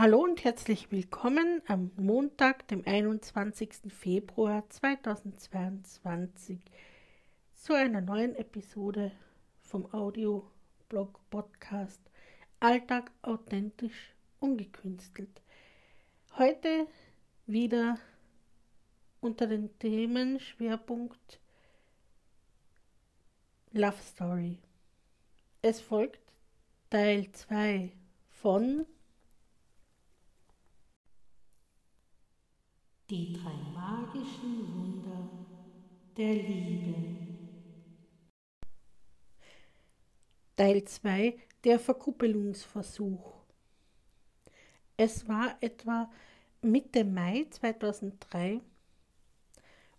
Hallo und herzlich willkommen am Montag, dem 21. Februar 2022 zu einer neuen Episode vom Audio-Blog Podcast Alltag authentisch ungekünstelt. Heute wieder unter den Themen Schwerpunkt Love Story. Es folgt Teil 2 von Die drei magischen Wunder der Liebe. Teil 2 Der Verkuppelungsversuch. Es war etwa Mitte Mai 2003.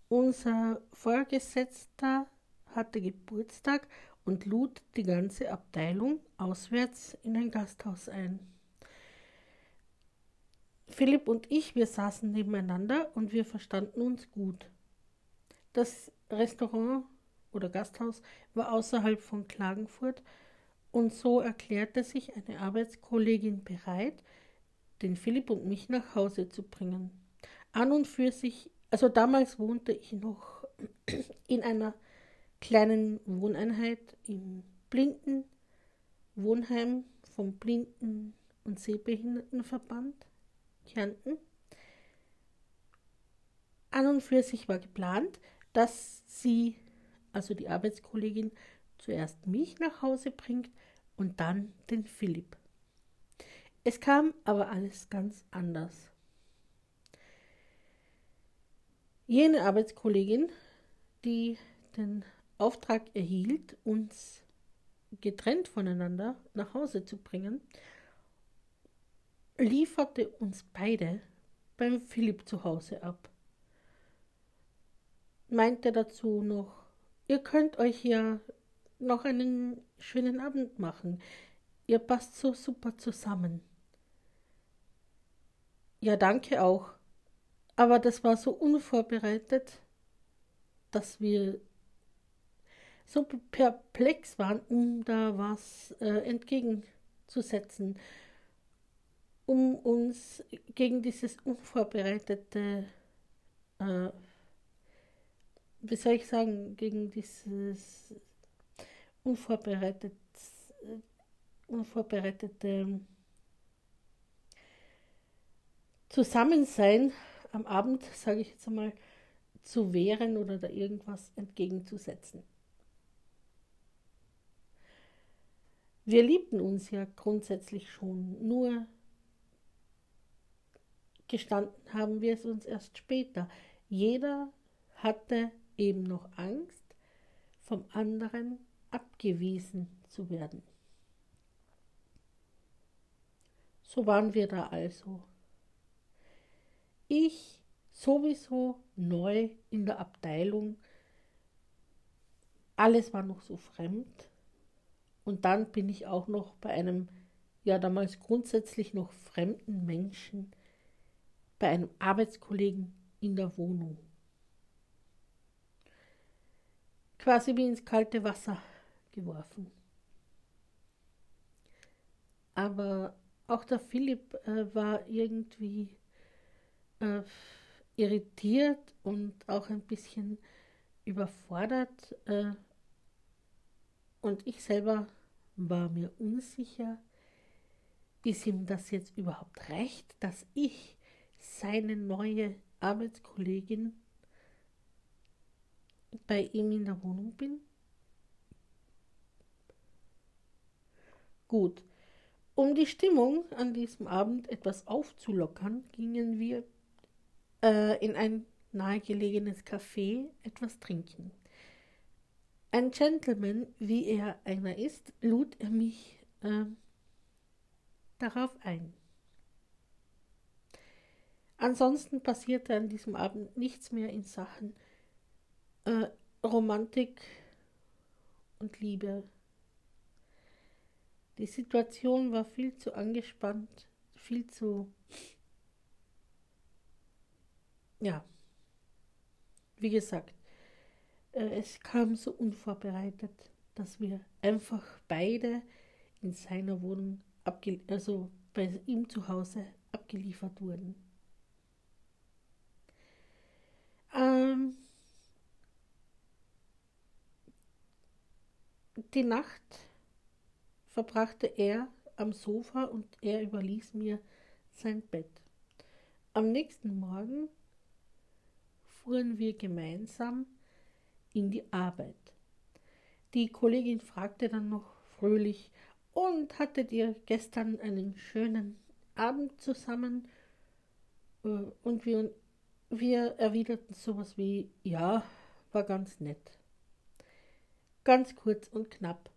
Unser Vorgesetzter hatte Geburtstag und lud die ganze Abteilung auswärts in ein Gasthaus ein. Philipp und ich, wir saßen nebeneinander und wir verstanden uns gut. Das Restaurant oder Gasthaus war außerhalb von Klagenfurt und so erklärte sich eine Arbeitskollegin bereit, den Philipp und mich nach Hause zu bringen. An und für sich, also damals wohnte ich noch in einer kleinen Wohneinheit im Blinden Wohnheim vom Blinden- und Sehbehindertenverband. Kärnten. An und für sich war geplant, dass sie, also die Arbeitskollegin, zuerst mich nach Hause bringt und dann den Philipp. Es kam aber alles ganz anders. Jene Arbeitskollegin, die den Auftrag erhielt, uns getrennt voneinander nach Hause zu bringen, lieferte uns beide beim Philipp zu Hause ab. Meinte dazu noch, ihr könnt euch ja noch einen schönen Abend machen. Ihr passt so super zusammen. Ja, danke auch. Aber das war so unvorbereitet, dass wir so perplex waren, um da was äh, entgegenzusetzen um uns gegen dieses unvorbereitete, äh, wie soll ich sagen, gegen dieses unvorbereitet, unvorbereitete Zusammensein am Abend, sage ich jetzt einmal, zu wehren oder da irgendwas entgegenzusetzen. Wir liebten uns ja grundsätzlich schon, nur gestanden haben wir es uns erst später. Jeder hatte eben noch Angst, vom anderen abgewiesen zu werden. So waren wir da also. Ich sowieso neu in der Abteilung. Alles war noch so fremd. Und dann bin ich auch noch bei einem, ja damals grundsätzlich noch fremden Menschen bei einem Arbeitskollegen in der Wohnung. Quasi wie ins kalte Wasser geworfen. Aber auch der Philipp äh, war irgendwie äh, irritiert und auch ein bisschen überfordert. Äh, und ich selber war mir unsicher, ist ihm das jetzt überhaupt recht, dass ich seine neue Arbeitskollegin bei ihm in der Wohnung bin? Gut. Um die Stimmung an diesem Abend etwas aufzulockern, gingen wir äh, in ein nahegelegenes Café etwas trinken. Ein Gentleman, wie er einer ist, lud er mich äh, darauf ein. Ansonsten passierte an diesem Abend nichts mehr in Sachen äh, Romantik und Liebe. Die Situation war viel zu angespannt, viel zu... Ja, wie gesagt, äh, es kam so unvorbereitet, dass wir einfach beide in seiner Wohnung, also bei ihm zu Hause abgeliefert wurden. Ähm, die Nacht verbrachte er am Sofa und er überließ mir sein Bett. Am nächsten Morgen fuhren wir gemeinsam in die Arbeit. Die Kollegin fragte dann noch fröhlich, und hattet ihr gestern einen schönen Abend zusammen? Äh, und wir, wir erwiderten sowas wie, ja, war ganz nett. Ganz kurz und knapp.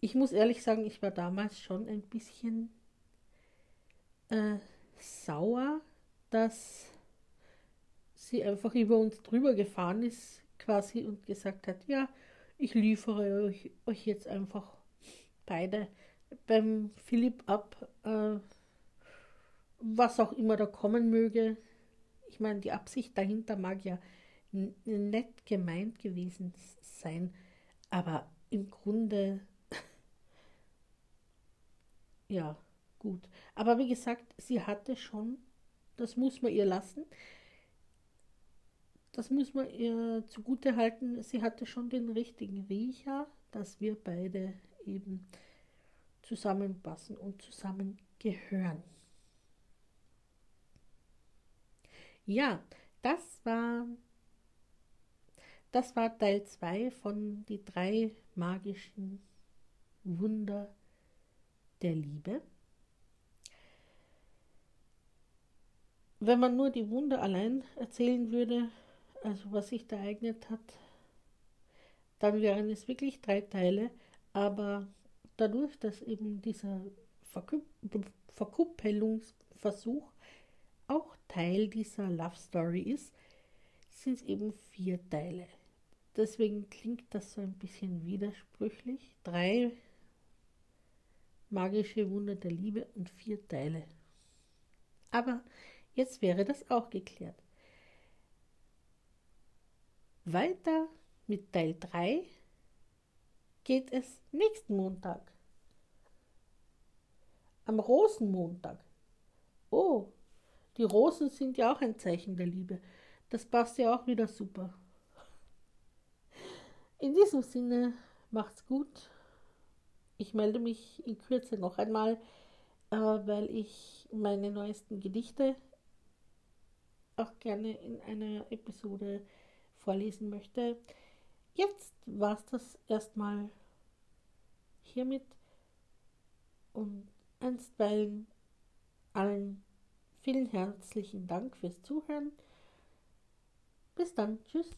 Ich muss ehrlich sagen, ich war damals schon ein bisschen äh, sauer, dass sie einfach über uns drüber gefahren ist, quasi, und gesagt hat, ja, ich liefere euch, euch jetzt einfach beide beim Philipp ab, äh, was auch immer da kommen möge. Ich meine, die Absicht dahinter mag ja nett gemeint gewesen sein, aber im Grunde, ja, gut. Aber wie gesagt, sie hatte schon, das muss man ihr lassen, das muss man ihr zugute halten, sie hatte schon den richtigen Riecher, dass wir beide eben zusammenpassen und zusammengehören. Ja, das war das war Teil 2 von die drei magischen Wunder der Liebe. Wenn man nur die Wunder allein erzählen würde, also was sich da ereignet hat, dann wären es wirklich drei Teile, aber dadurch, dass eben dieser Verkuppelungsversuch auch Teil dieser Love Story ist, sind es eben vier Teile. Deswegen klingt das so ein bisschen widersprüchlich. Drei magische Wunder der Liebe und vier Teile. Aber jetzt wäre das auch geklärt. Weiter mit Teil 3 geht es nächsten Montag. Am Rosenmontag. Oh, die Rosen sind ja auch ein Zeichen der Liebe. Das passt ja auch wieder super. In diesem Sinne, macht's gut. Ich melde mich in Kürze noch einmal, äh, weil ich meine neuesten Gedichte auch gerne in einer Episode vorlesen möchte. Jetzt war es das erstmal hiermit und einstweilen allen vielen herzlichen Dank fürs Zuhören. Bis dann. Tschüss.